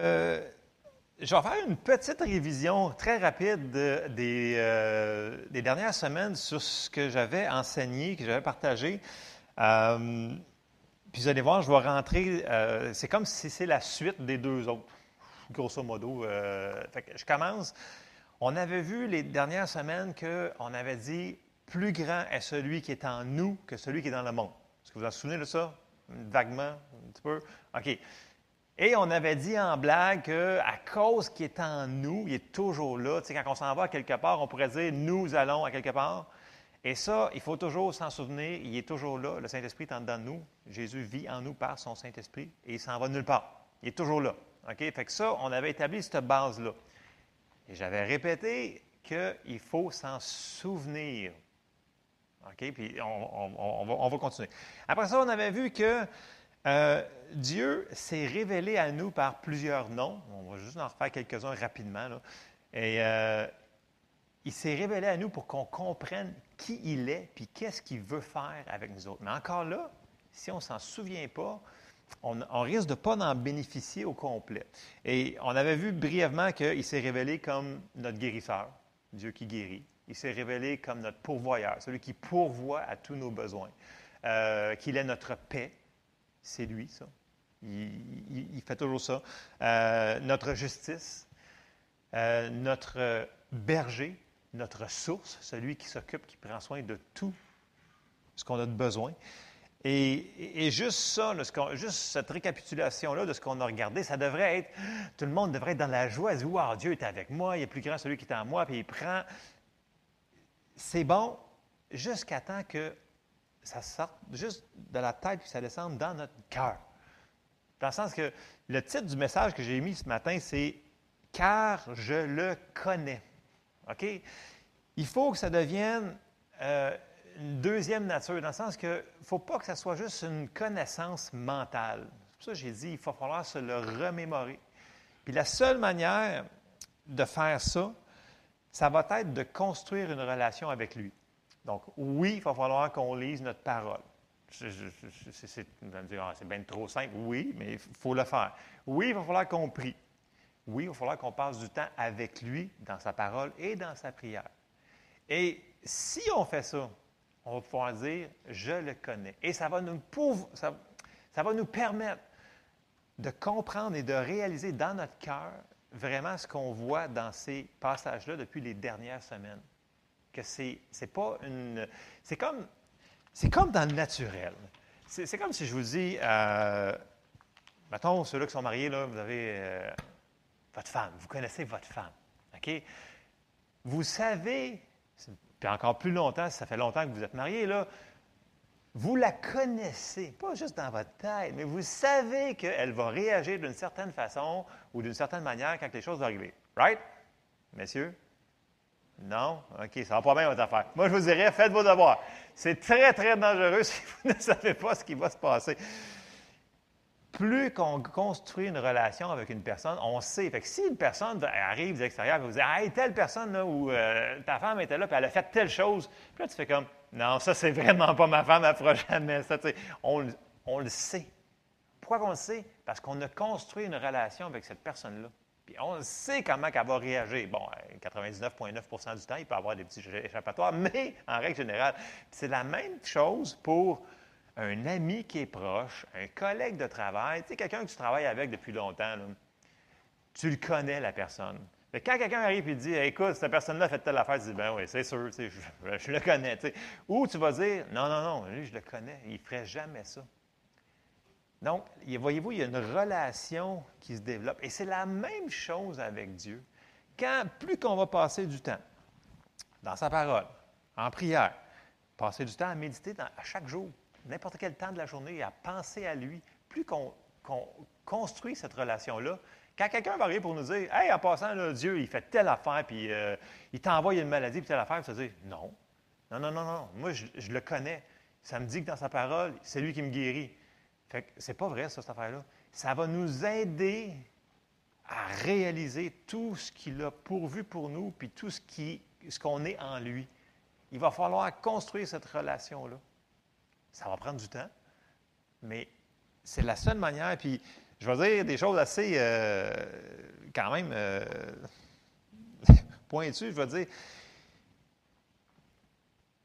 Euh, je vais faire une petite révision très rapide des, euh, des, dernières semaines sur ce que j'avais enseigné, que j'avais partagé. Euh, puis vous allez voir, je vais rentrer, c'est comme si c'est la suite des deux autres, grosso modo. je commence. On avait vu les dernières semaines qu'on avait dit plus grand est celui qui est en nous que celui qui est dans le monde. Est-ce que vous vous souvenez de ça? Vaguement, un petit peu? OK. Et on avait dit en blague qu'à cause qu'il est en nous, il est toujours là. Tu sais, quand on s'en va à quelque part, on pourrait dire nous allons à quelque part. Et ça, il faut toujours s'en souvenir, il est toujours là. Le Saint-Esprit est en dedans de nous. Jésus vit en nous par son Saint-Esprit et il s'en va nulle part. Il est toujours là. OK? Fait que ça, on avait établi cette base-là. Et j'avais répété qu'il faut s'en souvenir. OK? Puis on, va, continuer. Après ça, on avait vu que euh, Dieu s'est révélé à nous par plusieurs noms. On va juste en refaire quelques-uns rapidement. Et euh, il s'est révélé à nous pour qu'on comprenne qui il est puis qu'est-ce qu'il veut faire avec nous autres. Mais encore là, si on ne s'en souvient pas, on, on risque de ne pas en bénéficier au complet. Et on avait vu brièvement qu'il s'est révélé comme notre guérisseur, Dieu qui guérit. Il s'est révélé comme notre pourvoyeur, celui qui pourvoit à tous nos besoins. Euh, qu'il est notre paix, c'est lui, ça. Il, fait toujours ça. Euh, notre justice, euh, notre berger, notre source, celui qui s'occupe, qui prend soin de tout ce qu'on a de besoin. Et, juste ça, juste cette récapitulation-là de ce qu'on a regardé, ça devrait être, tout le monde devrait être dans la joie, dire, wow, Dieu est avec moi, il est plus grand celui qui est en moi, puis il prend c'est bon jusqu'à temps que ça sorte juste de la tête puis ça descende dans notre cœur. Dans le sens que le titre du message que j'ai mis ce matin, c'est Car je le connais. OK? Il faut que ça devienne euh, une deuxième nature, dans le sens que ne faut pas que ça soit juste une connaissance mentale. C'est pour ça que j'ai dit il va falloir se le remémorer. Puis la seule manière de faire ça, ça va être de construire une relation avec lui. Donc, oui, il va falloir qu'on lise notre parole. C'est ah, bien trop simple. Oui, mais il faut le faire. Oui, il va falloir qu'on prie. Oui, il va falloir qu'on passe du temps avec lui dans sa parole et dans sa prière. Et si on fait ça, on va pouvoir dire je le connais. Et ça va nous, ça, ça va nous permettre de comprendre et de réaliser dans notre cœur vraiment ce qu'on voit dans ces passages-là depuis les dernières semaines. Que c'est, c'est pas une. C'est comme, c'est comme dans le naturel. C'est, comme si je vous dis, euh, mettons, ceux-là qui sont mariés, là, vous avez euh, votre femme, vous connaissez votre femme. OK? Vous savez, puis encore plus longtemps, si ça fait longtemps que vous êtes mariés, là, vous la connaissez, pas juste dans votre tête, mais vous savez qu'elle va réagir d'une certaine façon ou d'une certaine manière quand les choses vont arriver. Right? Messieurs? Non? OK, ça va pas bien votre affaire. Moi, je vous dirais, faites vos devoirs. C'est très, très dangereux si vous ne savez pas ce qui va se passer. Plus qu'on construit une relation avec une personne, on sait. Fait que si une personne arrive de l'extérieur et vous dit Hey, telle personne là, où euh, ta femme était là, puis elle a fait telle chose, puis là, tu fais comme non, ça, c'est vraiment pas ma femme, elle fera jamais ça. On, on, le sait. Pourquoi on le sait? Parce qu'on a construit une relation avec cette personne-là. On sait comment elle va réagir. Bon, 99,9% du temps, il peut avoir des petits échappatoires, mais en règle générale, c'est la même chose pour un ami qui est proche, un collègue de travail, tu sais, quelqu'un que tu travailles avec depuis longtemps. Tu le connais, la personne quand quelqu'un arrive et dit Écoute, cette personne-là a fait telle affaire, tu dis Ben oui, c'est sûr, je, le connais. Ou tu vas dire Non, non, non, lui, je le connais, il ne ferait jamais ça. Donc, voyez-vous, il y a une relation qui se développe. Et c'est la même chose avec Dieu. Quand plus qu'on va passer du temps dans sa parole, en prière, passer du temps à méditer à chaque jour, n'importe quel temps de la journée, à penser à lui, plus qu'on construit cette relation-là, quand quelqu'un va arriver pour nous dire Hey, en passant, Dieu, il fait telle affaire, puis euh, il t'envoie une maladie, puis telle affaire, tu vas dire Non. Non, non, non, non. Moi, je, le connais. Ça me dit que dans sa parole, c'est lui qui me guérit. Fait que c'est pas vrai, ça, cette affaire-là. Ça va nous aider à réaliser tout ce qu'il a pourvu pour nous, puis tout ce qui, qu'on est en lui. Il va falloir construire cette relation-là. Ça va prendre du temps, mais c'est la seule manière. Puis je vais dire des choses assez, euh, quand même, euh, pointues. Je vais dire,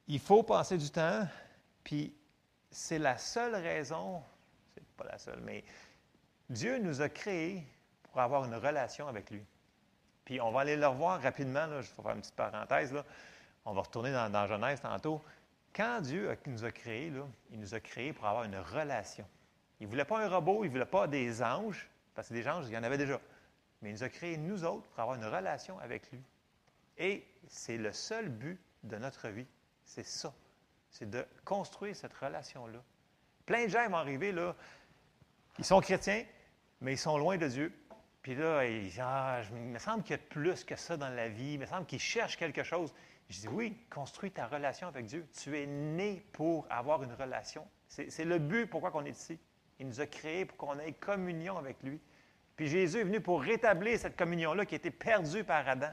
il faut passer du temps, puis c'est la seule raison, pas la seule, mais Dieu nous a créés pour avoir une relation avec lui. Puis on va aller le revoir rapidement, là, je vais faire une petite parenthèse. Là. On va retourner dans, Genèse tantôt. Quand Dieu nous a créés, là, il nous a créés pour avoir une relation. Il ne voulait pas un robot, il ne voulait pas des anges, parce que des anges, il y en avait déjà. Mais il nous a créés, nous autres, pour avoir une relation avec lui. Et c'est le seul but de notre vie. C'est ça. C'est de construire cette relation-là. Plein de gens vont arriver, là, ils sont chrétiens, mais ils sont loin de Dieu. Puis là, ils disent, ah, il me semble qu'il y a plus que ça dans la vie. Il me semble qu'ils cherchent quelque chose. Je dis, oui, construis ta relation avec Dieu. Tu es né pour avoir une relation. C'est le but pourquoi on est ici. Il nous a créés pour qu'on ait communion avec lui. Puis Jésus est venu pour rétablir cette communion-là qui a été perdue par Adam.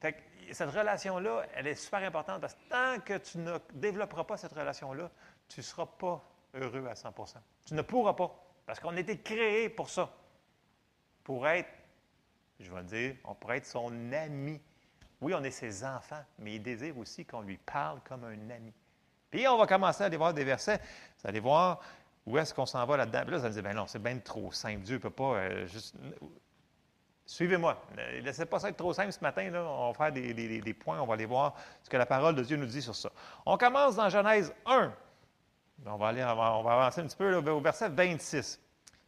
Fait que cette relation-là, elle est super importante parce que tant que tu ne développeras pas cette relation-là, tu ne seras pas heureux à 100% Tu ne pourras pas. Parce qu'on a été créé pour ça. Pour être, je vais dire, on pourrait être son ami. Oui, on est ses enfants, mais il désire aussi qu'on lui parle comme un ami. Puis on va commencer à aller voir des versets. Vous allez voir où est-ce qu'on s'en va là-dedans? Puis là, ça me dit, ben non, c'est bien trop simple. Dieu ne peut pas euh, juste. Suivez-moi. Ne laissez pas ça être trop simple ce matin. Là. On va faire des, points, on va aller voir ce que la parole de Dieu nous dit sur ça. On commence dans Genèse 1. On va, aller, on va, avancer un petit peu au verset 26.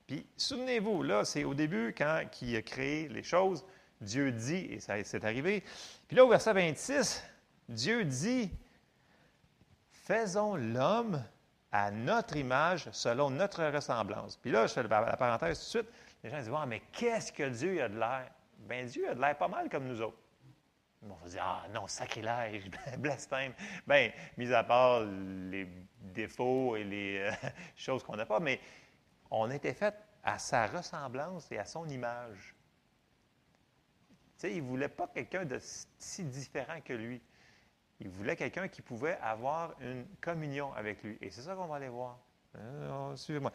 Puis, souvenez-vous, là, c'est au début, quand il a créé les choses, Dieu dit, et ça c'est arrivé. Puis là, au verset 26, Dieu dit Faisons l'homme à notre image, selon notre ressemblance. Puis là, je fais la parenthèse tout de suite. Les gens disent ah, mais qu'est-ce que Dieu a de l'air Bien, Dieu a de l'air pas mal comme nous autres. On va dire Ah non, sacrilège, blasphème. Bien, mis à part les défauts et les euh, choses qu'on n'a pas, mais on été fait à sa ressemblance et à son image. Tu sais, il ne voulait pas quelqu'un de si différent que lui. Il voulait quelqu'un qui pouvait avoir une communion avec lui. Et c'est ça qu'on va aller voir. Euh, suivez-moi.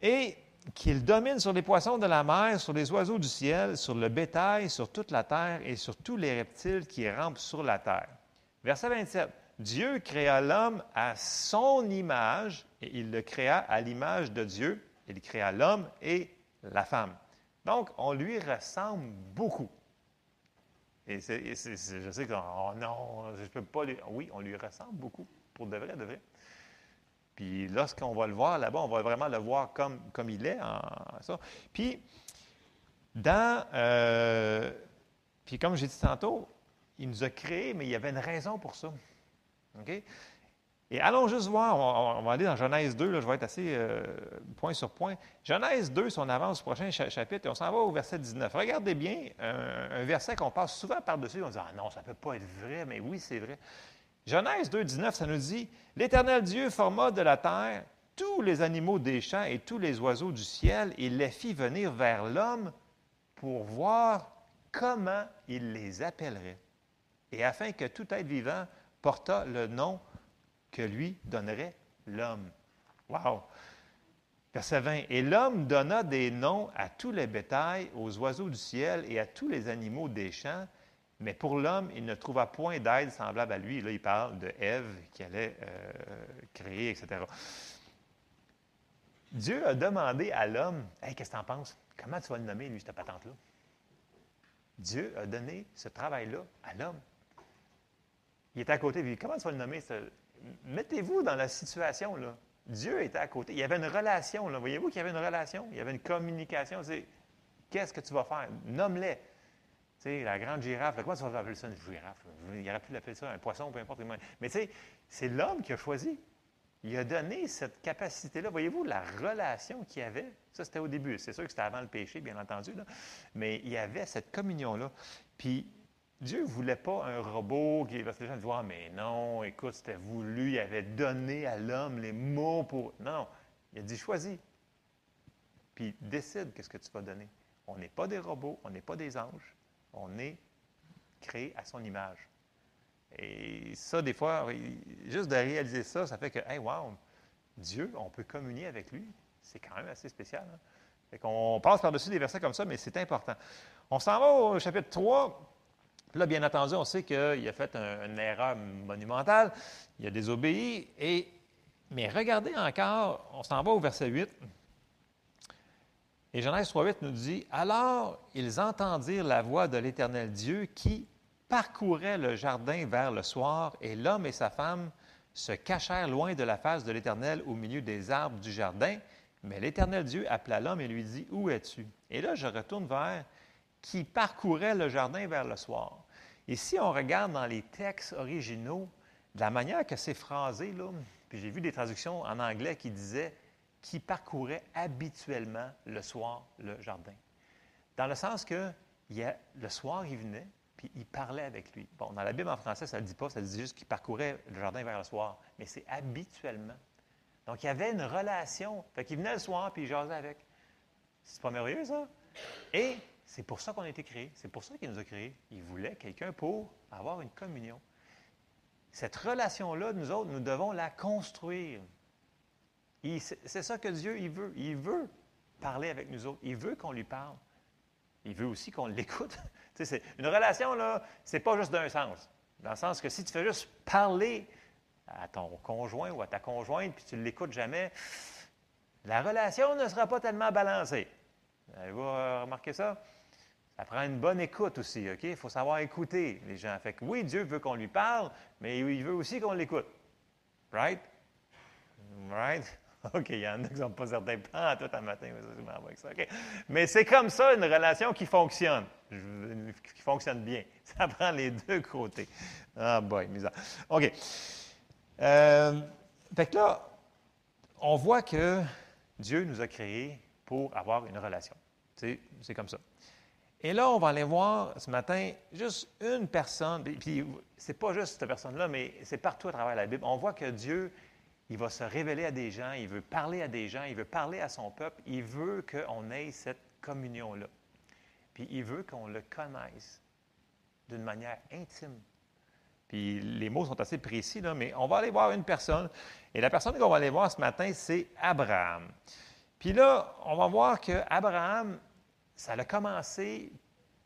Et qu'il domine sur les poissons de la mer, sur les oiseaux du ciel, sur le bétail, sur toute la terre et sur tous les reptiles qui rampent sur la terre. Verset 27. Dieu créa l'homme à son image et il le créa à l'image de Dieu. Il créa l'homme et la femme. Donc, on lui ressemble beaucoup. Et je sais que, oh non, je peux pas lui. Oui, on lui ressemble beaucoup, pour de vrai, de vrai. Puis lorsqu'on va le voir là-bas, on va vraiment le voir comme, il est. Puis, dans. Euh, puis comme j'ai dit tantôt, il nous a créés, mais il y avait une raison pour ça. OK? Et allons juste voir, on, va aller dans Genèse 2, je vais être assez euh, point sur point. Genèse 2, si on avance au prochain chapitre, et on s'en va au verset 19. Regardez bien, un, verset qu'on passe souvent par-dessus, on dit Ah non, ça ne peut pas être vrai, mais oui, c'est vrai. Genèse 2, 19, ça nous dit L'Éternel Dieu forma de la terre tous les animaux des champs et tous les oiseaux du ciel, et les fit venir vers l'homme pour voir comment il les appellerait, et afin que tout être vivant portât le nom que lui donnerait l'homme. Wow! Verset 20. Et l'homme donna des noms à tous les bétails, aux oiseaux du ciel et à tous les animaux des champs, mais pour l'homme, il ne trouva point d'aide semblable à lui. là, il parle de Ève qui allait euh, créer, etc. Dieu a demandé à l'homme Hey, qu'est-ce que tu en penses? Comment tu vas le nommer, lui, cette patente-là Dieu a donné ce travail-là à l'homme. Il était à côté, Comment tu vas le nommer mettez-vous dans la situation, là. Dieu était à côté. Il y avait une relation, là. Voyez-vous qu'il y avait une relation? Il y avait une communication. C'est qu'est-ce que tu vas faire? Nomme-les. La grande girafe, comment tu vas appeler ça une girafe? Il aurait pu l'appeler ça un poisson, peu importe. Mais tu sais, c'est l'homme qui a choisi. Il a donné cette capacité-là. Voyez-vous la relation qu'il y avait? Ça, c'était au début. C'est sûr que c'était avant le péché, bien entendu. Là. Mais il y avait cette communion-là. Puis Dieu ne voulait pas un robot qui. Parce que les gens disent mais non, écoute, c'était voulu, il avait donné à l'homme les mots pour. Non, il a dit Choisis. Puis décide qu'est-ce que tu vas donner. On n'est pas des robots, on n'est pas des anges, on est créé à son image. Et ça, des fois, juste de réaliser ça, ça fait que, hey, wow, Dieu, on peut communier avec lui. C'est quand même assez spécial. Hein? On passe par-dessus des versets comme ça, mais c'est important. On s'en va au chapitre 3. Là, bien entendu, on sait qu'il a fait une erreur monumentale. Il a désobéi. Et, mais regardez encore, on s'en va au verset 8. Et Genèse 3.8 nous dit Alors ils entendirent la voix de l'Éternel Dieu qui parcourait le jardin vers le soir, et l'homme et sa femme se cachèrent loin de la face de l'Éternel au milieu des arbres du jardin. Mais l'Éternel Dieu appela l'homme et lui dit Où es-tu Et là, je retourne vers qui parcourait le jardin vers le soir. Et si on regarde dans les textes originaux, de la manière que c'est phrasé, là, puis j'ai vu des traductions en anglais qui disaient qui parcourait habituellement le soir le jardin. Dans le sens que le soir, il venait, puis il parlait avec lui. Bon, dans la Bible en français, ça ne le dit pas, ça dit juste qu'il parcourait le jardin vers le soir, mais c'est habituellement. Donc, il y avait une relation. Fait qu'il venait le soir, puis il jasait avec. C'est pas merveilleux, ça? Et c'est pour ça qu'on a été créés. C'est pour ça qu'il nous a créés. Il voulait quelqu'un pour avoir une communion. Cette relation-là, nous autres, nous devons la construire. C'est ça que Dieu, il veut. Il veut parler avec nous autres. Il veut qu'on lui parle. Il veut aussi qu'on l'écoute. une relation, là, c'est pas juste d'un sens. Dans le sens que si tu fais juste parler à ton conjoint ou à ta conjointe, puis tu ne l'écoutes jamais, la relation ne sera pas tellement balancée. Avez-vous remarqué ça? Ça prend une bonne écoute aussi, OK? Il faut savoir écouter les gens. Fait que oui, Dieu veut qu'on lui parle, mais il veut aussi qu'on l'écoute. Right? Right? OK, il y en a qui ne sont pas certains. Ah, tout un matin, ça. Mais c'est comme ça une relation qui fonctionne, qui fonctionne bien. Ça prend les deux côtés. Ah, boy, misère. OK. Euh, fait que là, on voit que Dieu nous a créés pour avoir une relation. C'est comme ça. Et là, on va aller voir ce matin juste une personne, puis, puis c'est pas juste cette personne-là, mais c'est partout à travers la Bible. On voit que Dieu il va se révéler à des gens, il veut parler à des gens, il veut parler à son peuple, il veut qu'on ait cette communion-là. Puis il veut qu'on le connaisse d'une manière intime. Puis les mots sont assez précis, là, mais on va aller voir une personne. Et la personne qu'on va aller voir ce matin, c'est Abraham. Puis là, on va voir que Abraham, ça a commencé,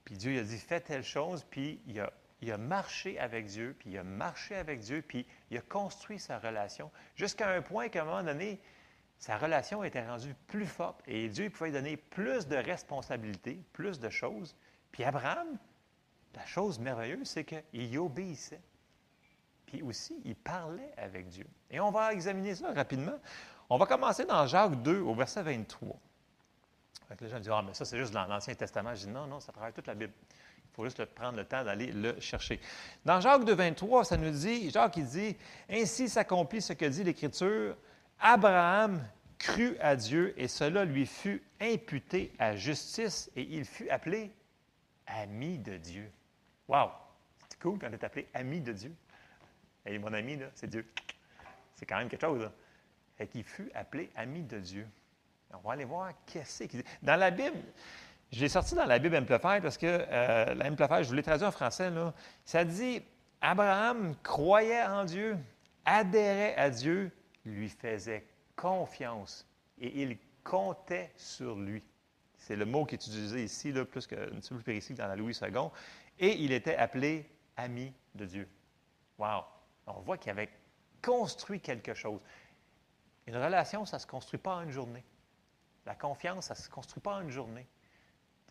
puis Dieu a dit fais telle chose, puis il a il a marché avec Dieu, puis il a marché avec Dieu, puis il a construit sa relation, jusqu'à un point qu'à un moment donné, sa relation était rendue plus forte et Dieu pouvait lui donner plus de responsabilités, plus de choses. Puis Abraham, la chose merveilleuse, c'est qu'il obéissait. Puis aussi, il parlait avec Dieu. Et on va examiner ça rapidement. On va commencer dans Jacques 2, au verset 23. Les gens disent Ah, mais ça, c'est juste dans l'Ancien Testament. Je dis Non, non, ça travaille toute la Bible. Il faut juste prendre le temps d'aller le chercher. Dans Jacques 2, 23, ça nous dit, Jacques il dit, Ainsi s'accomplit ce que dit l'Écriture, Abraham crut à Dieu et cela lui fut imputé à justice et il fut appelé ami de Dieu. Wow! C'est cool quand on est appelé ami de Dieu. Et mon ami, là, c'est Dieu. C'est quand même quelque chose. Là. Et qu'il fut appelé ami de Dieu. On va aller voir qu'est-ce qu'il dit. Dans la Bible, je l'ai sorti dans la Bible Amplified parce que euh, la Amplified, je vous l'ai traduit en français, là, ça dit Abraham croyait en Dieu, adhérait à Dieu, lui faisait confiance et il comptait sur lui. C'est le mot qui est utilisé ici, là, plus qu'un petit peu plus précis que dans la Louis II. Et il était appelé ami de Dieu. Wow! On voit qu'il avait construit quelque chose. Une relation, ça ne se construit pas en une journée. La confiance, ça ne se construit pas en une journée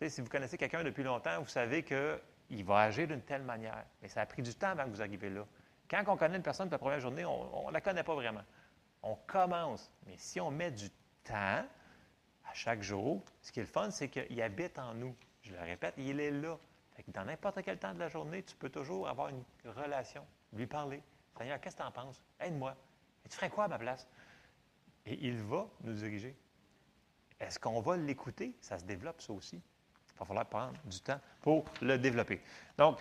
si vous connaissez quelqu'un depuis longtemps, vous savez qu'il va agir d'une telle manière. Mais ça a pris du temps avant que vous arriviez là. Quand on connaît une personne pour la première journée, on ne la connaît pas vraiment. On commence. Mais si on met du temps à chaque jour, ce qui est le fun, c'est qu'il habite en nous. Je le répète, il est là. dans n'importe quel temps de la journée, tu peux toujours avoir une relation, lui parler. Seigneur, qu'est-ce que tu en penses? Aide-moi. tu ferais quoi à ma place? Et il va nous diriger. Est-ce qu'on va l'écouter? Ça se développe, ça aussi. Il va falloir prendre du temps pour le développer. Donc,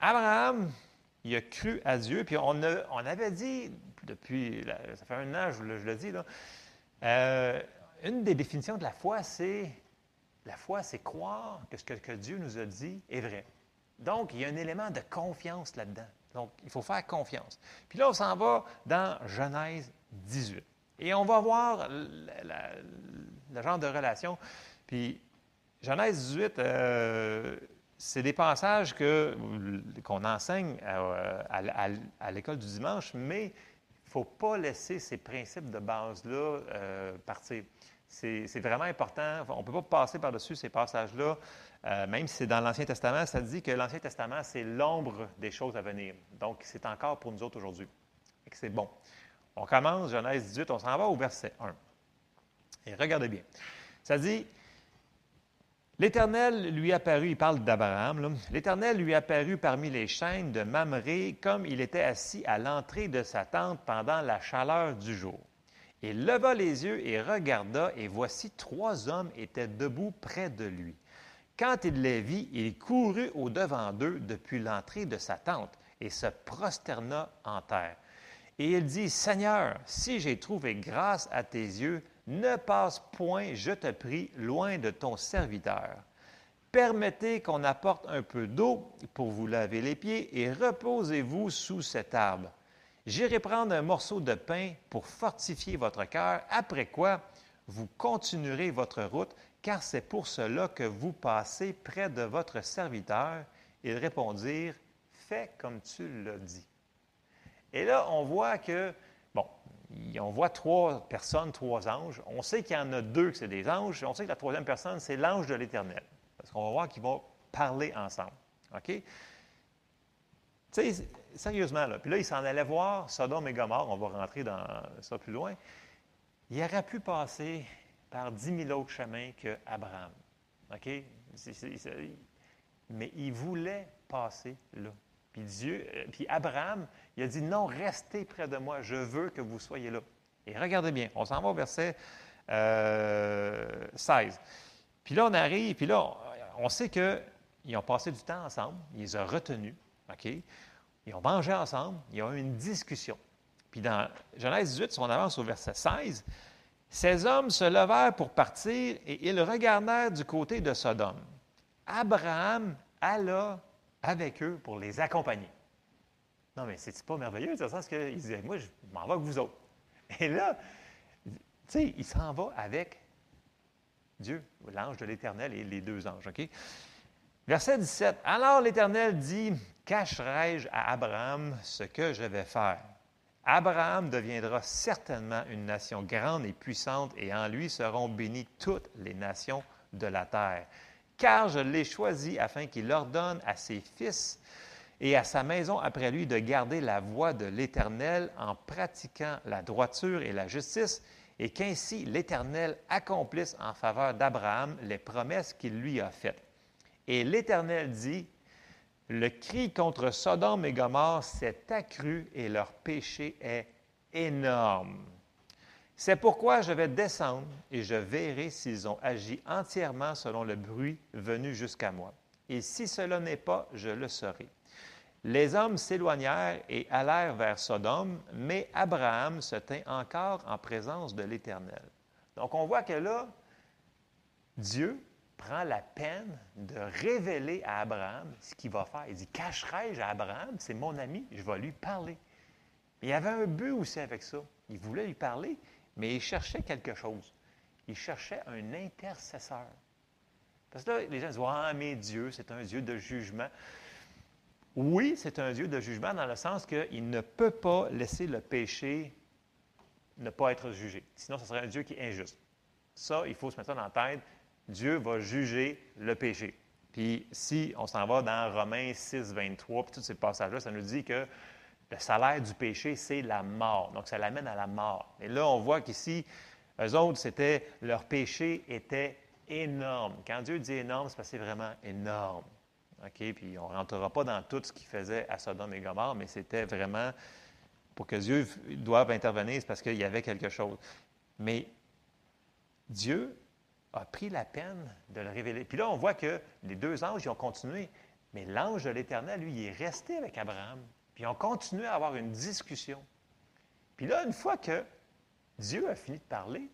Abraham, il a cru à Dieu, puis on, avait dit, depuis, ça fait un an, je, le dis, euh, une des définitions de la foi, c'est, la foi, c'est croire que ce que, Dieu nous a dit est vrai. Donc, il y a un élément de confiance là-dedans. Donc, il faut faire confiance. Puis là, on s'en va dans Genèse 18. Et on va voir le genre de relation Puis, Genèse 18, c'est des passages que, qu'on enseigne à, l'école du dimanche, mais il ne faut pas laisser ces principes de base-là partir. C'est, vraiment important. On ne peut pas passer par-dessus ces passages-là. Euh, même si c'est dans l'Ancien Testament, ça dit que l'Ancien Testament, c'est l'ombre des choses à venir. Donc, c'est encore pour nous autres aujourd'hui. C'est bon. On commence Genèse 18, on s'en va au verset 1. Et regardez bien. Ça dit, L'Éternel lui apparut, il parle d'Abraham, l'Éternel lui apparut parmi les chaînes de Mamré comme il était assis à l'entrée de sa tente pendant la chaleur du jour. Il leva les yeux et regarda, et voici trois hommes étaient debout près de lui. Quand il les vit, il courut au-devant d'eux depuis l'entrée de sa tente et se prosterna en terre. Et il dit, Seigneur, si j'ai trouvé grâce à tes yeux, ne passe point, je te prie, loin de ton serviteur. Permettez qu'on apporte un peu d'eau pour vous laver les pieds et reposez-vous sous cet arbre. J'irai prendre un morceau de pain pour fortifier votre cœur, après quoi vous continuerez votre route, car c'est pour cela que vous passez près de votre serviteur. Ils répondirent, Fais comme tu l'as dit. Et là, on voit que, bon, on voit trois personnes, trois anges. On sait qu'il y en a deux que c'est des anges. On sait que la troisième personne, c'est l'ange de l'Éternel. Parce qu'on va voir qu'ils vont parler ensemble. OK? Tu sais, sérieusement, là. Puis là, il s'en allait voir Sodome et Gomorre. On va rentrer dans ça plus loin. Il aurait pu passer par dix mille autres chemins qu'Abraham. OK? mais il voulait passer là. Puis Dieu, euh, puis Abraham, il a dit non, restez près de moi, je veux que vous soyez là. Et regardez bien, on s'en va au verset 16. Euh, puis là, on arrive, puis là, on sait qu'ils ont passé du temps ensemble, ils ont retenus, OK? Ils ont mangé ensemble, ils ont eu une discussion. Puis dans Genèse 18, si on avance au verset 16, ces hommes se levèrent pour partir et ils regardèrent du côté de Sodome. Abraham alla avec eux pour les accompagner. Non, mais c'est pas merveilleux, dans le sens qu'il disait, moi, je m'en vais avec vous autres. Et là, tu sais, il s'en va avec Dieu, l'ange de l'Éternel et les deux anges, OK? Verset 17. Alors l'Éternel dit, cacherai-je à Abraham ce que je vais faire? Abraham deviendra certainement une nation grande et puissante, et en lui seront bénies toutes les nations de la terre. Car je l'ai choisi afin qu'il ordonne à ses fils et à sa maison après lui de garder la voie de l'Éternel en pratiquant la droiture et la justice, et qu'ainsi l'Éternel accomplisse en faveur d'Abraham les promesses qu'il lui a faites. Et l'Éternel dit, le cri contre Sodome et Gomorre s'est accru et leur péché est énorme. C'est pourquoi je vais descendre et je verrai s'ils ont agi entièrement selon le bruit venu jusqu'à moi. Et si cela n'est pas, je le saurai. Les hommes s'éloignèrent et allèrent vers Sodome, mais Abraham se tint encore en présence de l'Éternel. Donc on voit que là, Dieu prend la peine de révéler à Abraham ce qu'il va faire. Il dit, cacherai-je à Abraham? C'est mon ami, je vais lui parler. il y avait un but aussi avec ça. Il voulait lui parler, mais il cherchait quelque chose. Il cherchait un intercesseur. Parce que là, les gens disent, ah, mais Dieu, c'est un Dieu de jugement. Oui, c'est un Dieu de jugement dans le sens qu'il ne peut pas laisser le péché ne pas être jugé. Sinon, ce serait un Dieu qui est injuste. Ça, il faut se mettre ça dans la tête. Dieu va juger le péché. Puis si on s'en va dans Romains 6, 23, puis tous ces passages-là, ça nous dit que le salaire du péché, c'est la mort. Donc, ça l'amène à la mort. Et là, on voit qu'ici, eux autres, c'était, leur péché était énorme. Quand Dieu dit énorme, c'est parce que c'est vraiment énorme. OK? Puis on ne rentrera pas dans tout ce qu'il faisait à Sodome et Gomorre, mais c'était vraiment, pour que Dieu doive intervenir, c'est parce qu'il y avait quelque chose. Mais Dieu a pris la peine de le révéler. Puis là, on voit que les deux anges, ils ont continué. Mais l'ange de l'Éternel, lui, il est resté avec Abraham. Puis ils ont continué à avoir une discussion. Puis là, une fois que Dieu a fini de parler,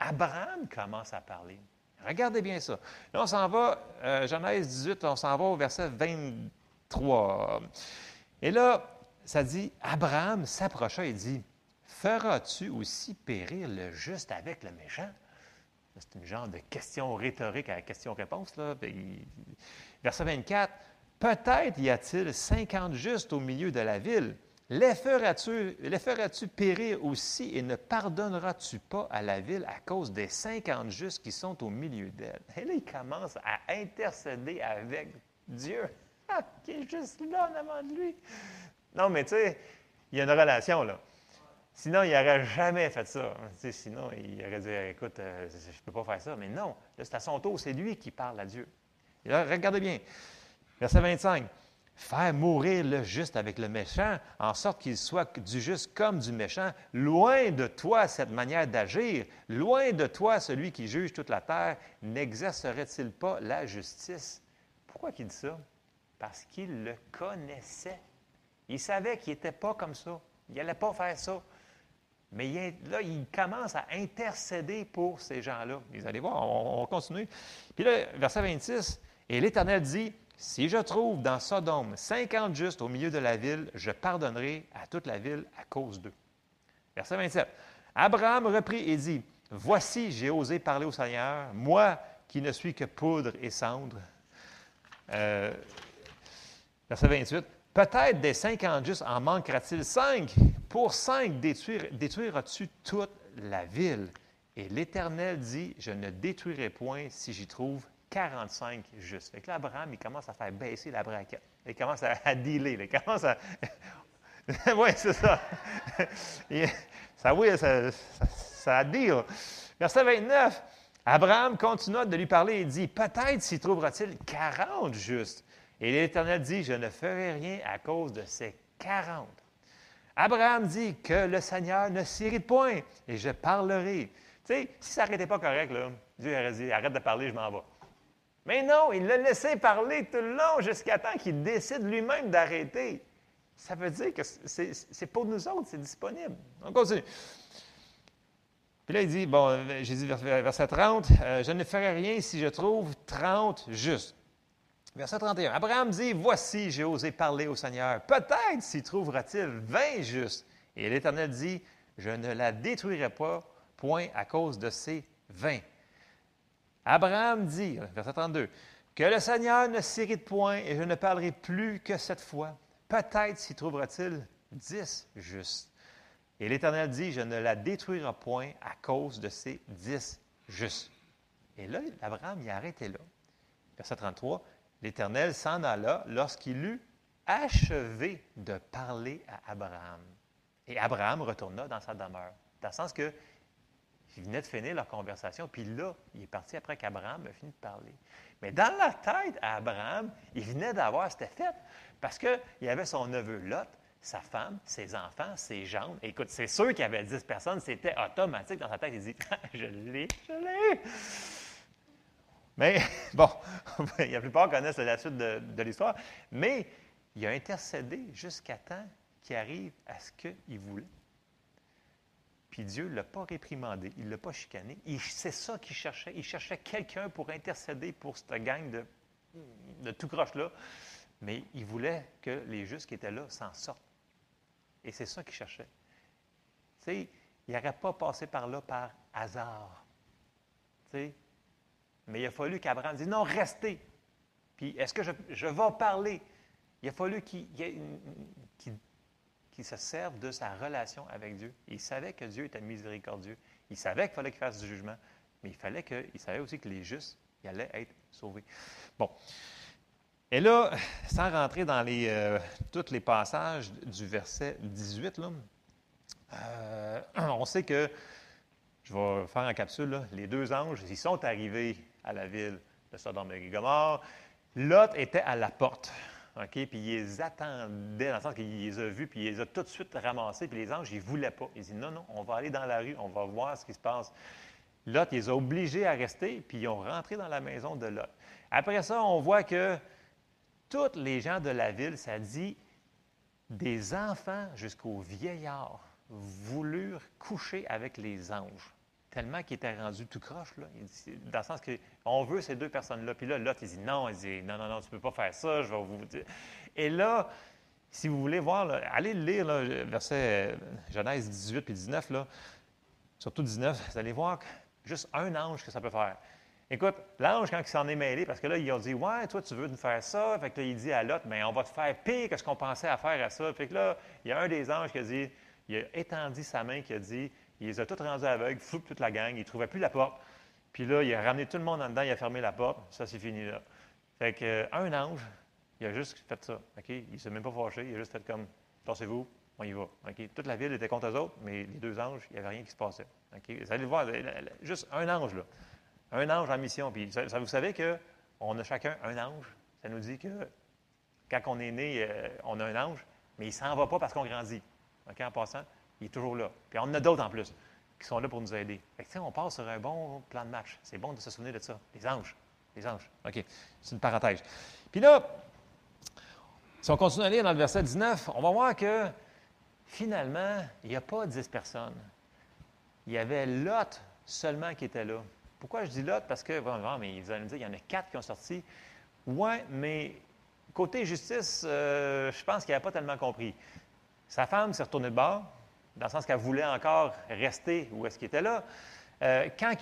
Abraham commence à parler. Regardez bien ça. Là, on s'en va, euh, Genèse 18, on s'en va au verset 23. Et là, ça dit, Abraham s'approcha et dit, Feras-tu aussi périr le juste avec le méchant? C'est une genre de question rhétorique à question-réponse. Verset 24. Peut-être y a-t-il 50 justes au milieu de la ville. Les feras-tu périr aussi et ne pardonneras-tu pas à la ville à cause des 50 justes qui sont au milieu d'elle? Et là, il commence à intercéder avec Dieu, ah, qui est juste là devant lui. Non, mais tu sais, il y a une relation, là. Sinon, il n'aurait jamais fait ça. sinon, il aurait dit Écoute, euh, je ne peux pas faire ça. Mais non, c'est à son tour, c'est lui qui parle à Dieu. Et là, regardez bien. Verset 25. Faire mourir le juste avec le méchant, en sorte qu'il soit du juste comme du méchant. Loin de toi cette manière d'agir, loin de toi celui qui juge toute la terre, n'exercerait-il pas la justice? Pourquoi il dit ça? Parce qu'il le connaissait. Il savait qu'il n'était pas comme ça. Il n'allait pas faire ça. Mais là, il commence à intercéder pour ces gens-là. Vous allez voir, on, va continuer. Puis là, verset 26, et l'Éternel dit, si je trouve dans Sodome 50 justes au milieu de la ville, je pardonnerai à toute la ville à cause d'eux. Verset 27. Abraham reprit et dit, Voici, j'ai osé parler au Seigneur, moi qui ne suis que poudre et cendre. Euh, verset 28. Peut-être des 50 justes en manquera-t-il cinq pour cinq, détruiras-tu toute la ville? Et l'Éternel dit, je ne détruirai point si j'y trouve 45 justes. Fait que là, Abraham, il commence à faire baisser la braquette. Il commence à, dealer. Il commence à... oui, c'est ça. ça, oui, ça, ça, dire. Verset 29. Abraham continua de lui parler et dit, peut-être s'y trouvera-t-il 40 justes. Et l'Éternel dit, je ne ferai rien à cause de ces 40. Abraham dit que le Seigneur ne s'irrite point et je parlerai. Tu sais, si ça n'arrêtait pas correct, là, Dieu aurait dit arrête de parler, je m'en vais. Mais non, il l'a laissé parler tout le long jusqu'à temps qu'il décide lui-même d'arrêter. Ça veut dire que c'est pour nous autres, c'est disponible. On continue. Puis là, il dit, bon, Jésus, verset 30, euh, je ne ferai rien si je trouve 30 justes. Verset 31. Abraham dit, Voici, j'ai osé parler au Seigneur. Peut-être s'y trouvera-t-il vingt justes. Et l'Éternel dit, Je ne la détruirai pas, point à cause de ces vingt. Abraham dit, verset 32, Que le Seigneur ne s'irrite point et je ne parlerai plus que cette fois. Peut-être s'y trouvera-t-il dix justes. Et l'Éternel dit, Je ne la détruirai point à cause de ces dix justes. Et là, Abraham y a arrêté là. Verset 33. L'Éternel s'en alla lorsqu'il eut achevé de parler à Abraham. Et Abraham retourna dans sa demeure. Dans le sens que il venait de finir leur conversation, puis là, il est parti après qu'Abraham a fini de parler. Mais dans la tête à Abraham, il venait d'avoir cette fête, parce qu'il y avait son neveu Lot, sa femme, ses enfants, ses jambes. Écoute, c'est sûr qu'il y avait dix personnes, c'était automatique dans sa tête. Il dit Je l'ai, je l'ai. Mais, bon, la plupart connaissent la suite de, l'histoire, mais il a intercédé jusqu'à temps qu'il arrive à ce qu'il voulait. Puis Dieu ne l'a pas réprimandé, il ne l'a pas chicané. C'est ça qu'il cherchait. Il cherchait quelqu'un pour intercéder pour cette gang de, de tout croche-là. Mais il voulait que les justes qui étaient là s'en sortent. Et c'est ça qu'il cherchait. Tu sais, il n'aurait pas passé par là par hasard. Tu sais, mais il a fallu qu'Abraham dise non, restez. Puis est-ce que je, vais parler? Il a fallu qu'il se serve de sa relation avec Dieu. Il savait que Dieu était miséricordieux. Il savait qu'il fallait qu'il fasse du jugement, mais il fallait qu'il savait aussi que les justes allaient être sauvés. Bon. Et là, sans rentrer dans les, euh, tous les passages du verset 18, là, euh, on sait que, je vais faire en capsule, les deux anges, ils sont arrivés à la ville de Sodome et Gomorre. Lot était à la porte. OK? Puis il les dans le sens qu'il les a vus, puis il les a tout de suite ramassés, puis les anges, ils ne voulaient pas. Ils disent non, non, on va aller dans la rue, on va voir ce qui se passe. Lot, il les a obligés à rester, puis ils ont rentré dans la maison de Lot. Après ça, on voit que tous les gens de la ville, ça dit des enfants jusqu'aux vieillards, voulurent coucher avec les anges tellement qu'il était rendu tout croche, là. dans le sens qu'on veut ces deux personnes-là. Puis là, l'autre, il dit non, il dit non, non, non, tu ne peux pas faire ça, je vais vous dire. Et là, si vous voulez voir, allez le lire, là, verset euh, Genèse 18 puis 19, là, surtout 19, vous allez voir Juste un ange que ça peut faire. Écoute, l'ange, quand il s'en est mêlé, parce que là, ils ont dit Ouais, toi, tu veux nous faire ça. Fait que là, il dit à Lot Mais on va te faire pire que ce qu'on pensait à faire à ça. Fait que là, il y a un des anges qui a dit Il a étendu sa main, qui a dit Il les a tous rendus aveugles, fou toute la gang. Il ne trouvait plus la porte. Puis là, il a ramené tout le monde en dedans, il a fermé la porte. Ça, c'est fini là. Fait que, euh, ange, il a juste fait ça. Il ne s'est même pas fâché. Il a juste fait comme Tassez-vous, on y va. Toute la ville était contre eux autres, mais les deux anges, il n'y avait rien qui se passait. Vous allez le voir, juste un ange, là. Un ange en mission. Puis ça, vous savez qu'on a chacun un ange. Ça nous dit que quand on est né, euh, on a un ange, mais il ne s'en va pas parce qu'on grandit. En passant, il est toujours là. Puis on en a d'autres en plus qui sont là pour nous aider. Fait que, on passe sur un bon plan de match. C'est bon de se souvenir de ça. Les anges. Les anges. OK. C'est une parenthèse. Puis là, si on continue à lire dans le verset 19, on va voir que finalement, il n'y a pas dix personnes. Il y avait Lot seulement qui était là. Pourquoi je dis Lot? Parce que, bon, mais vous allez me dire, il y en a quatre qui ont sorti. Oui, mais côté justice, euh, je pense qu'il n'avait pas tellement compris. Sa femme s'est retournée de bord, dans le sens qu'elle voulait encore rester où est-ce qu'il était là. Euh, quand,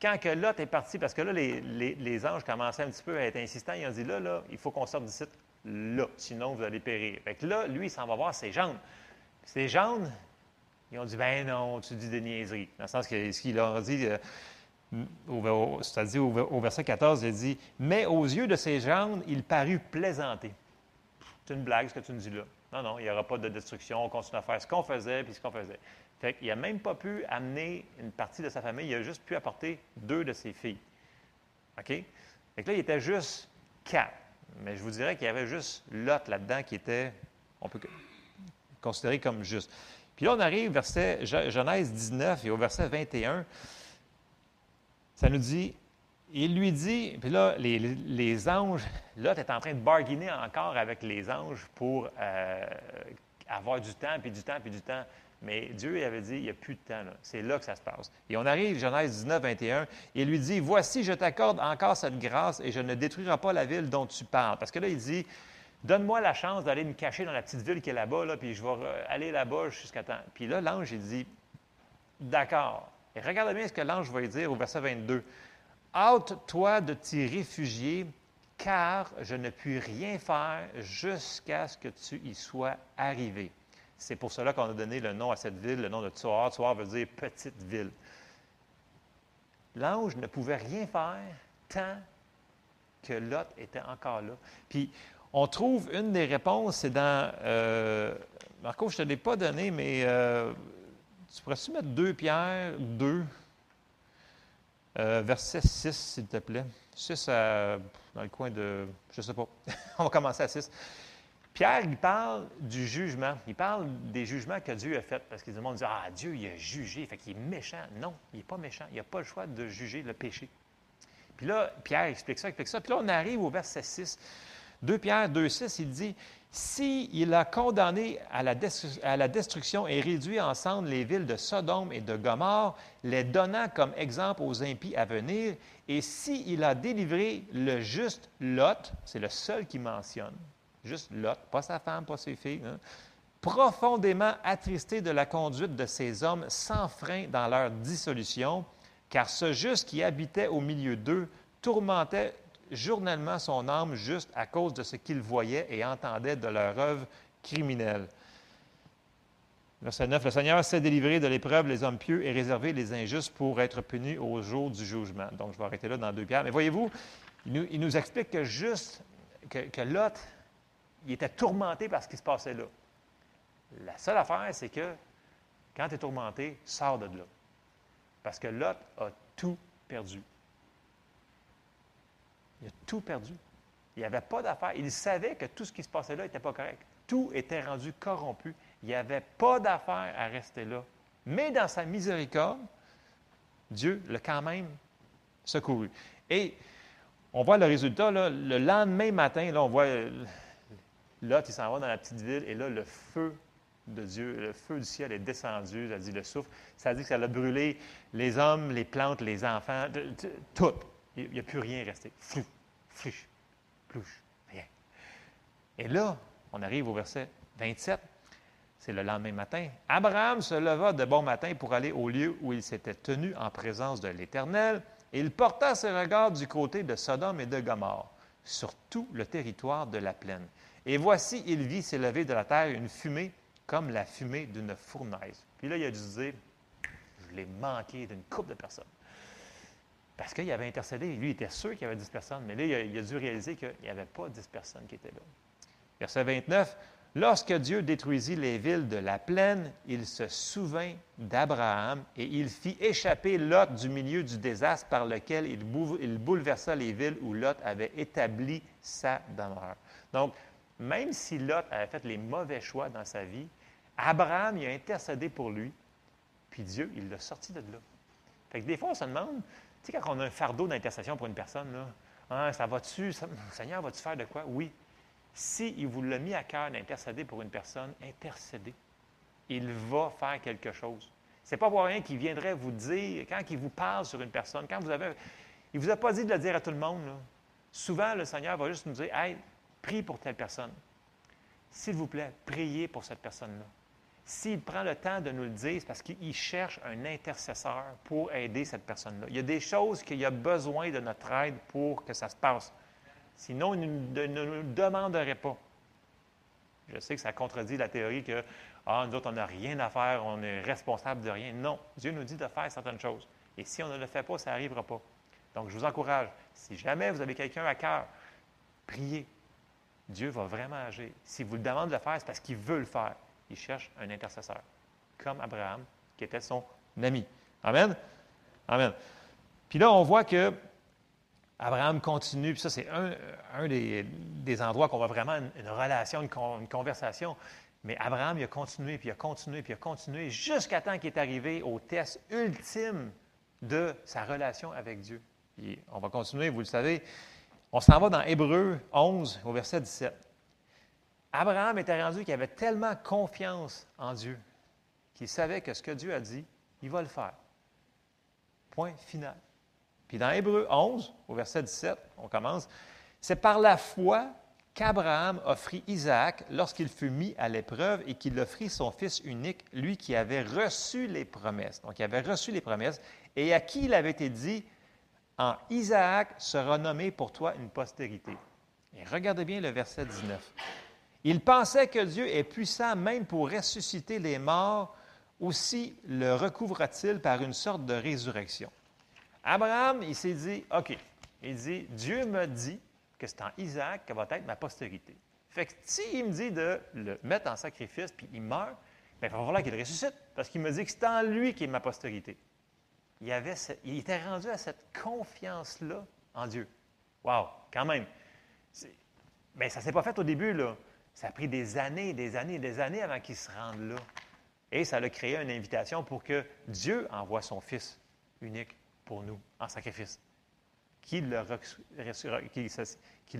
quand que Lot est parti, parce que là, les, anges commençaient un petit peu à être insistants, ils ont dit là, là, il faut qu'on sorte d'ici, là, sinon vous allez périr. Fait que là, lui, il s'en va voir ses jambes. Ses jambes, ils ont dit ben non, tu dis des niaiseries. Dans le sens que ce qu'il leur a dit, euh, c'est-à-dire au, verset 14, il dit Mais aux yeux de ses jambes, il parut plaisanter. C'est une blague ce que tu me dis là. Non, non, il n'y aura pas de destruction, on continue à faire ce qu'on faisait puis ce qu'on faisait. Fait n'a même pas pu amener une partie de sa famille, il a juste pu apporter deux de ses filles. OK? Fait que là, il était juste quatre. Mais je vous dirais qu'il y avait juste Lot là-dedans qui était, on peut considérer comme juste. Puis là, on arrive au verset Genèse 19 et au verset 21 ça nous dit, il lui dit, puis là, les, anges, Lot est en train de bargainer encore avec les anges pour euh, avoir du temps, puis du temps, puis du temps. Mais Dieu il avait dit, il n'y a plus de temps. C'est là que ça se passe. Et on arrive, Genèse 19, 21, il lui dit, voici, je t'accorde encore cette grâce et je ne détruirai pas la ville dont tu parles. Parce que là, il dit, donne-moi la chance d'aller me cacher dans la petite ville qui est là-bas, là, puis je vais aller là-bas jusqu'à temps. Puis là, l'ange, il dit, d'accord, et regardez bien ce que l'ange va dire au verset 22. Hâte-toi de t'y réfugier, car je ne puis rien faire jusqu'à ce que tu y sois arrivé. C'est pour cela qu'on a donné le nom à cette ville, le nom de Tsoar. Tsoar veut dire petite ville. L'ange ne pouvait rien faire tant que Lot était encore là. Puis, on trouve une des réponses, c'est dans. Euh, Marco, je ne te l'ai pas donné, mais euh, tu pourrais-tu mettre 2 Pierre 2, euh, verset 6, s'il te plaît? 6 dans le coin de. Je ne sais pas. On va commencer à 6. Pierre, il parle du jugement. Il parle des jugements que Dieu a faits. Parce que le monde dit Ah, Dieu, il a jugé, fait qu'il est méchant. Non, il n'est pas méchant. Il n'a pas le choix de juger le péché. Puis là, Pierre explique ça, explique ça. Puis là, on arrive au verset 6. 2 Pierre 2, 6, il dit s'il a condamné à la, destruction et réduit ensemble les villes de Sodome et de Gomorre, les donnant comme exemple aux impies à venir, et s'il a délivré le juste Lot, c'est le seul qui mentionne, juste Lot, pas sa femme, pas ses filles, hein, profondément attristé de la conduite de ces hommes sans frein dans leur dissolution, car ce juste qui habitait au milieu d'eux tourmentait journellement son âme juste à cause de ce qu'il voyait et entendait de leur œuvre criminelle. Verset 9, le Seigneur s'est délivré de l'épreuve les hommes pieux et réservé les injustes pour être punis au jour du jugement. Donc, je vais arrêter là dans deux pierres. Mais voyez-vous, il nous, explique que juste, que, Lot, il était tourmenté par ce qui se passait là. La seule affaire, c'est que quand tu es tourmenté, sors de là. Parce que Lot a tout perdu. Il a tout perdu. Il n'y avait pas d'affaire. Il savait que tout ce qui se passait là n'était pas correct. Tout était rendu corrompu. Il n'y avait pas d'affaire à rester là. Mais dans sa miséricorde, Dieu l'a quand même secouru. Et on voit le résultat, le lendemain matin, là, on voit Lot, il s'en va dans la petite ville, et là, le feu de Dieu, le feu du ciel est descendu, ça dit le souffle. Ça dit que ça a brûlé les hommes, les plantes, les enfants, tout. Il n'y a plus rien resté. Flou, flouche, plouche, rien. Et là, on arrive au verset 27. c'est le lendemain matin, Abraham se leva de bon matin pour aller au lieu où il s'était tenu en présence de l'Éternel, et il porta ses regards du côté de Sodome et de Gomorre, sur tout le territoire de la plaine. Et voici, il vit s'élever de la terre une fumée comme la fumée d'une fournaise. Puis là, il a dû je l'ai manqué d'une couple de personnes. Parce qu'il avait intercédé, lui, il était sûr qu'il y avait 10 personnes, mais là, il a, dû réaliser qu'il n'y avait pas 10 personnes qui étaient là. Verset 29, Lorsque Dieu détruisit les villes de la plaine, il se souvint d'Abraham et il fit échapper Lot du milieu du désastre par lequel il, bouleversa les villes où Lot avait établi sa demeure. Donc, même si Lot avait fait les mauvais choix dans sa vie, Abraham il a intercédé pour lui, puis Dieu, il l'a sorti de là. Fait que des fois, on se demande, sais, quand on a un fardeau d'intercession pour une personne, là, ah, ça va-tu, Seigneur, va-tu faire de quoi? Oui. S'il il vous l'a mis à cœur d'intercéder pour une personne, intercédez. Il va faire quelque chose. Ce n'est pas pour rien qu'il viendrait vous dire, quand il vous parle sur une personne, quand vous avez. Il ne vous a pas dit de le dire à tout le monde. Souvent, le Seigneur va juste nous dire Hey, prie pour telle personne. S'il vous plaît, priez pour cette personne-là. S'il prend le temps de nous le dire, c'est parce qu'il cherche un intercesseur pour aider cette personne-là. Il y a des choses qu'il a besoin de notre aide pour que ça se passe. Sinon, il ne nous demanderait pas. Je sais que ça contredit la théorie que ah, nous autres, on n'a rien à faire, on est responsable de rien. Non, Dieu nous dit de faire certaines choses. Et si on ne le fait pas, ça n'arrivera pas. Donc, je vous encourage, si jamais vous avez quelqu'un à cœur, priez. Dieu va vraiment agir. S'il vous le demande de le faire, c'est parce qu'il veut le faire. Il cherche un intercesseur, comme Abraham, qui était son ami. Amen? Amen. Puis là, on voit que Abraham continue, puis ça, c'est un, des, endroits qu'on voit vraiment une, relation, une, conversation. Mais Abraham, il a continué, puis il a continué, puis il a continué, jusqu'à temps qu'il est arrivé au test ultime de sa relation avec Dieu. on va continuer, vous le savez. On s'en va dans Hébreu 11, au verset 17. Abraham était rendu qu'il avait tellement confiance en Dieu qu'il savait que ce que Dieu a dit, il va le faire. Point final. Puis dans Hébreu 11, au verset 17, on commence, c'est par la foi qu'Abraham offrit Isaac lorsqu'il fut mis à l'épreuve et qu'il offrit son fils unique, lui qui avait reçu les promesses. Donc, il avait reçu les promesses et à qui il avait été dit, en Isaac sera nommé pour toi une postérité. Et regardez bien le verset 19. Il pensait que Dieu est puissant même pour ressusciter les morts, aussi le recouvra-t-il par une sorte de résurrection. Abraham, il s'est dit, OK, il dit, Dieu me dit que c'est en Isaac que va être ma postérité. Fait que s'il me dit de le mettre en sacrifice, puis il meurt, bien, il va falloir qu'il ressuscite, parce qu'il me dit que c'est en lui qui est ma postérité. Il, avait il était rendu à cette confiance-là en Dieu. Wow, quand même. Mais ça ne s'est pas fait au début, là. Ça a pris des années, des années, des années avant qu'il se rende là. Et ça a créé une invitation pour que Dieu envoie son Fils unique pour nous en sacrifice. Qu'il l'a reçu,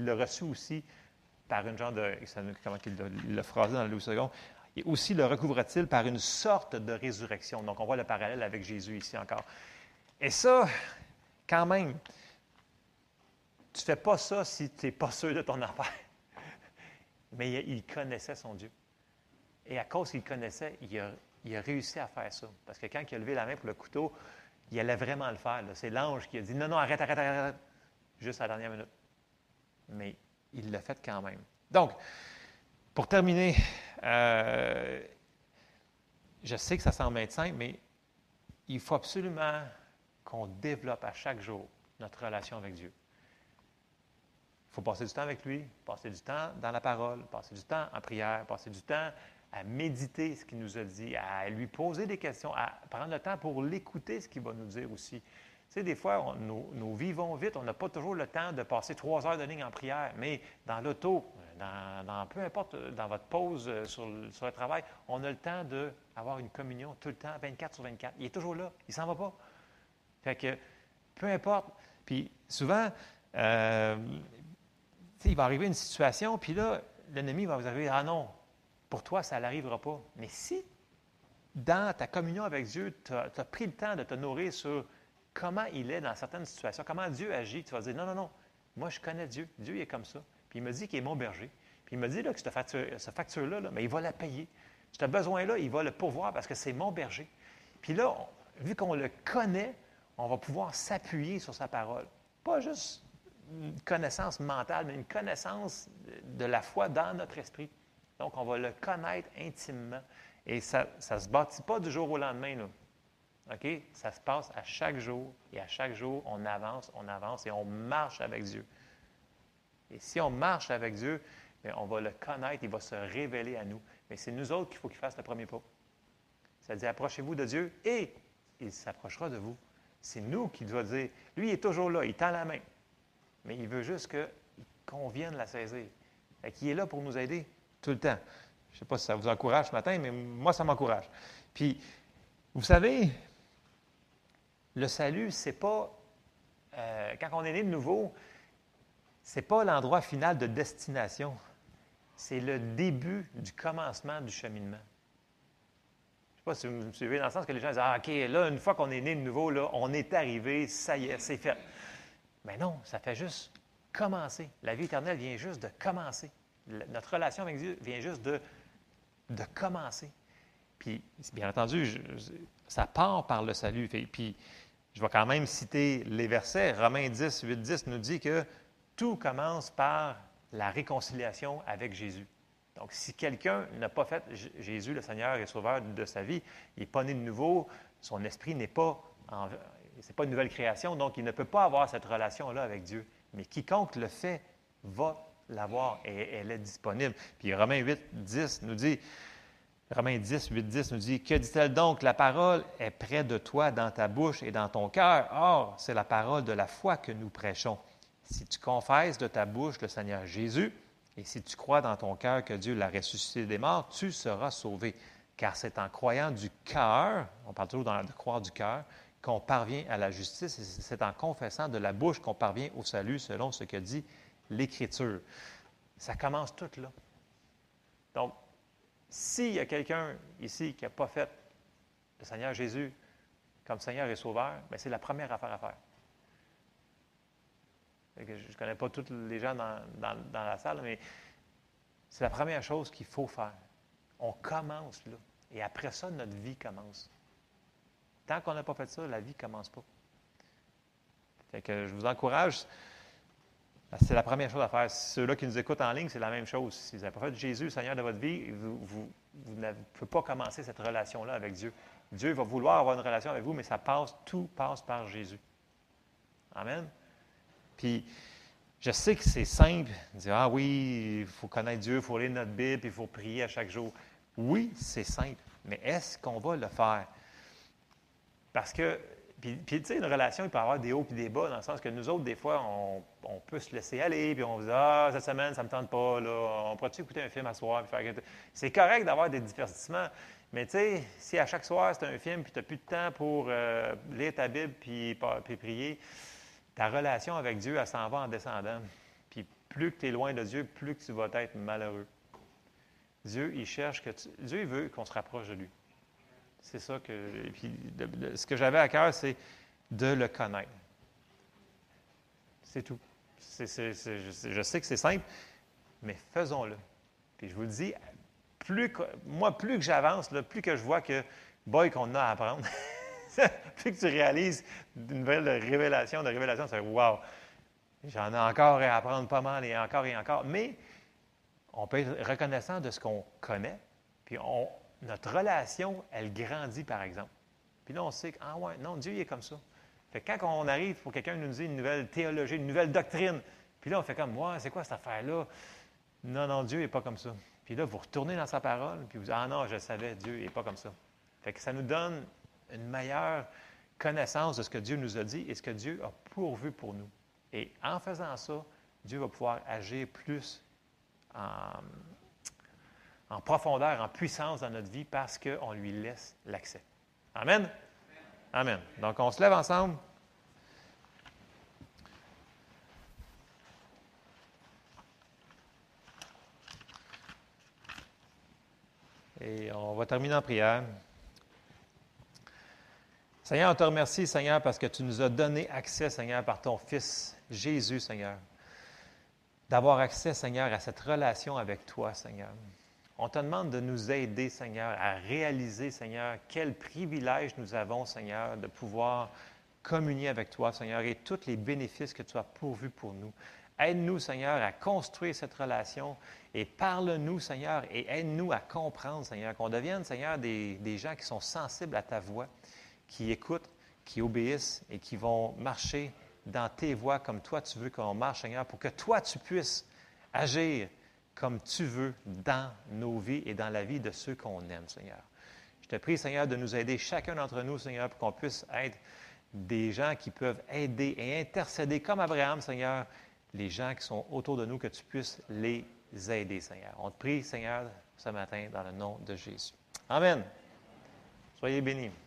reçu, aussi par une genre de. Comment il l'a phrasé dans le second. Et aussi le recouvre-t-il par une sorte de résurrection. Donc, on voit le parallèle avec Jésus ici encore. Et ça, quand même, tu ne fais pas ça si tu n'es pas sûr de ton affaire. Mais il connaissait son Dieu. Et à cause qu'il connaissait, il a, réussi à faire ça. Parce que quand il a levé la main pour le couteau, il allait vraiment le faire. C'est l'ange qui a dit Non, non, arrête, arrête, arrête, juste à la dernière minute. Mais il l'a fait quand même. Donc, pour terminer, euh, je sais que ça semble être simple, mais il faut absolument qu'on développe à chaque jour notre relation avec Dieu faut passer du temps avec lui, passer du temps dans la parole, passer du temps en prière, passer du temps à méditer ce qu'il nous a dit, à lui poser des questions, à prendre le temps pour l'écouter, ce qu'il va nous dire aussi. Tu sais, des fois, nous, vivons vite, on n'a pas toujours le temps de passer trois heures de ligne en prière, mais dans l'auto, dans, peu importe, dans votre pause euh, sur le, sur le travail, on a le temps d'avoir une communion tout le temps, 24 sur 24. Il est toujours là, il ne s'en va pas. Fait que, peu importe. Puis souvent, euh, il va arriver une situation, puis là, l'ennemi va vous arriver, ah non, pour toi, ça n'arrivera pas. Mais si, dans ta communion avec Dieu, tu as, pris le temps de te nourrir sur comment il est dans certaines situations, comment Dieu agit, tu vas dire, non, non, non, moi, je connais Dieu. Dieu, il est comme ça. Puis il me dit qu'il est mon berger. Puis il me dit là, que cette facture, là mais il va la payer. Ce besoin-là, il va le pourvoir parce que c'est mon berger. Puis là, vu qu'on le connaît, on va pouvoir s'appuyer sur sa parole. Pas juste une connaissance mentale, mais une connaissance de la foi dans notre esprit. Donc, on va le connaître intimement. Et ça ne se bâtit pas du jour au lendemain. Là. OK? Ça se passe à chaque jour. Et à chaque jour, on avance, on avance et on marche avec Dieu. Et si on marche avec Dieu, on va le connaître, il va se révéler à nous. Mais c'est nous autres qu'il faut qu'il fasse le premier pas. Dit approchez-vous de Dieu et il s'approchera de vous. C'est nous qui doit dire. Lui, il est toujours là, il tend la main. Mais il veut juste qu'on vienne la saisir. Et qu'il est là pour nous aider tout le temps. Je ne sais pas si ça vous encourage ce matin, mais moi, ça m'encourage. Puis, vous savez, le salut, c'est pas. Euh, quand on est né de nouveau, c'est pas l'endroit final de destination. C'est le début du commencement du cheminement. Je ne sais pas si vous me suivez, dans le sens que les gens disent Ah, OK, là, une fois qu'on est né de nouveau, là, on est arrivé, ça y est, c'est fait. Mais non, ça fait juste commencer. La vie éternelle vient juste de commencer. Notre relation avec Dieu vient juste de, de commencer. Puis, bien entendu, ça part par le salut. Puis, je vais quand même citer les versets. Romains 10, 8, 10 nous dit que tout commence par la réconciliation avec Jésus. Donc, si quelqu'un n'a pas fait Jésus, le Seigneur et Sauveur de sa vie, il n'est pas né de nouveau, son esprit n'est pas en, c'est pas une nouvelle création, donc il ne peut pas avoir cette relation-là avec Dieu. Mais quiconque le fait va l'avoir et elle est disponible. Puis Romains 8, 10 nous dit, Romains 10, 8, 10 nous dit, que dit-elle donc? La parole est près de toi, dans ta bouche et dans ton cœur. Or, c'est la parole de la foi que nous prêchons. Si tu confesses de ta bouche le Seigneur Jésus, et si tu crois dans ton cœur que Dieu l'a ressuscité des morts, tu seras sauvé. Car c'est en croyant du cœur, on parle toujours de croire du cœur, qu'on parvient à la justice, c'est en confessant de la bouche qu'on parvient au salut, selon ce que dit l'Écriture. Ça commence tout là. Donc, s'il y a quelqu'un ici qui n'a pas fait le Seigneur Jésus comme Seigneur et Sauveur, bien, c'est la première affaire à faire. Je ne connais pas tous les gens dans, dans la salle, mais c'est la première chose qu'il faut faire. On commence là. Et après ça, notre vie commence. Tant qu'on n'a pas fait ça, la vie ne commence pas. Fait que je vous encourage. C'est la première chose à faire. Ceux-là qui nous écoutent en ligne, c'est la même chose. Si vous n'avez pas fait Jésus, Seigneur de votre vie, vous, ne pouvez pas commencer cette relation-là avec Dieu. Dieu va vouloir avoir une relation avec vous, mais ça passe, tout passe par Jésus. Amen. Puis, je sais que c'est simple de dire Ah oui, il faut connaître Dieu, il faut lire notre Bible, il faut prier à chaque jour. Oui, c'est simple, mais est-ce qu'on va le faire? Parce que, puis, tu sais, une relation, il peut y avoir des hauts et des bas, dans le sens que nous autres, des fois, on, peut se laisser aller, puis on se dit Ah, cette semaine, ça ne me tente pas, là, on pourrait-tu écouter un film à soir? C'est correct d'avoir des divertissements, mais tu sais, si à chaque soir, c'est un film, puis tu n'as plus de temps pour euh, lire ta Bible, puis, puis prier, ta relation avec Dieu, elle s'en va en descendant. Puis plus que tu es loin de Dieu, plus que tu vas être malheureux. Dieu, il cherche que tu, Dieu il veut qu'on se rapproche de lui. C'est ça que. puis, ce que j'avais à cœur, c'est de le connaître. C'est tout. je, sais que c'est simple, mais faisons-le. Puis je vous le dis, plus moi, plus que j'avance, plus que je vois que, boy, qu'on a à apprendre, plus que tu réalises une nouvelle révélation, de révélation, c'est wow, j'en ai encore à apprendre pas mal et encore et encore. Mais on peut être reconnaissant de ce qu'on connaît, puis on, notre relation, elle grandit, par exemple. Puis là, on sait que, ah ouais, non, Dieu, il est comme ça. Fait que quand on arrive pour quelqu'un nous dire une nouvelle théologie, une nouvelle doctrine, puis là, on fait comme, ouais, c'est quoi cette affaire-là? Non, non, Dieu n'est pas comme ça. Puis là, vous retournez dans sa parole, puis vous dites, ah non, je savais, Dieu n'est pas comme ça. Fait que ça nous donne une meilleure connaissance de ce que Dieu nous a dit et ce que Dieu a pourvu pour nous. Et en faisant ça, Dieu va pouvoir agir plus en, en profondeur, en puissance dans notre vie parce qu'on lui laisse l'accès. Amen? Amen. Donc, on se lève ensemble. Et on va terminer en prière. Seigneur, on te remercie, Seigneur, parce que tu nous as donné accès, Seigneur, par ton Fils Jésus, Seigneur. D'avoir accès, Seigneur, à cette relation avec toi, Seigneur. On te demande de nous aider, Seigneur, à réaliser, Seigneur, quel privilège nous avons, Seigneur, de pouvoir communier avec toi, Seigneur, et tous les bénéfices que tu as pourvus pour nous. Aide-nous, Seigneur, à construire cette relation et parle-nous, Seigneur, et aide-nous à comprendre, Seigneur, qu'on devienne, Seigneur, des, des, gens qui sont sensibles à ta voix, qui écoutent, qui obéissent et qui vont marcher dans tes voies comme toi tu veux qu'on marche, Seigneur, pour que toi tu puisses agir comme tu veux dans nos vies et dans la vie de ceux qu'on aime, Seigneur. Je te prie, Seigneur, de nous aider chacun d'entre nous, Seigneur, pour qu'on puisse être des gens qui peuvent aider et intercéder comme Abraham, Seigneur, les gens qui sont autour de nous, que tu puisses les aider, Seigneur. On te prie, Seigneur, ce matin, dans le nom de Jésus. Amen. Soyez bénis.